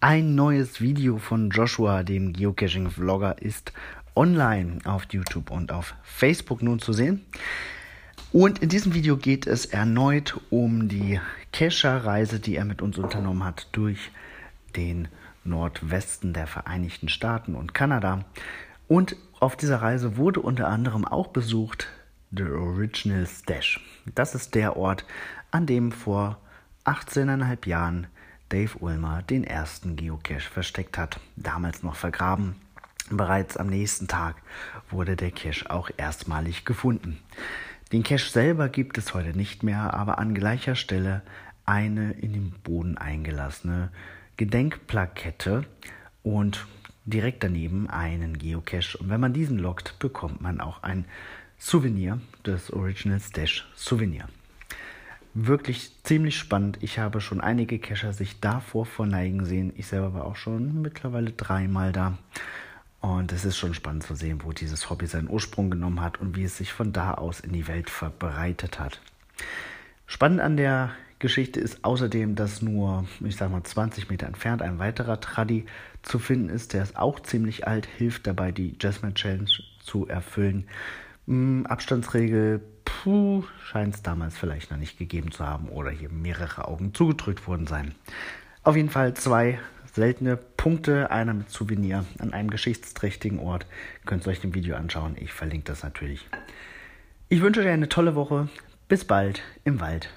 Ein neues Video von Joshua, dem Geocaching-Vlogger, ist online auf YouTube und auf Facebook nun zu sehen. Und in diesem Video geht es erneut um die Cacher-Reise, die er mit uns unternommen hat durch den Nordwesten der Vereinigten Staaten und Kanada. Und auf dieser Reise wurde unter anderem auch besucht The Original Stash. Das ist der Ort, an dem vor 18,5 Jahren Dave Ulmer den ersten Geocache versteckt hat, damals noch vergraben. Bereits am nächsten Tag wurde der Cache auch erstmalig gefunden. Den Cache selber gibt es heute nicht mehr, aber an gleicher Stelle eine in den Boden eingelassene Gedenkplakette und direkt daneben einen Geocache. Und wenn man diesen lockt, bekommt man auch ein Souvenir, das Original Stash Souvenir wirklich ziemlich spannend. Ich habe schon einige Cacher sich davor verneigen sehen. Ich selber war auch schon mittlerweile dreimal da. Und es ist schon spannend zu sehen, wo dieses Hobby seinen Ursprung genommen hat und wie es sich von da aus in die Welt verbreitet hat. Spannend an der Geschichte ist außerdem, dass nur, ich sag mal, 20 Meter entfernt ein weiterer Traddy zu finden ist. Der ist auch ziemlich alt, hilft dabei, die Jasmine Challenge zu erfüllen. Hm, Abstandsregel scheint es damals vielleicht noch nicht gegeben zu haben oder hier mehrere Augen zugedrückt worden sein. Auf jeden Fall zwei seltene Punkte, einer mit Souvenir an einem geschichtsträchtigen Ort. Könnt ihr euch im Video anschauen. Ich verlinke das natürlich. Ich wünsche dir eine tolle Woche. Bis bald im Wald.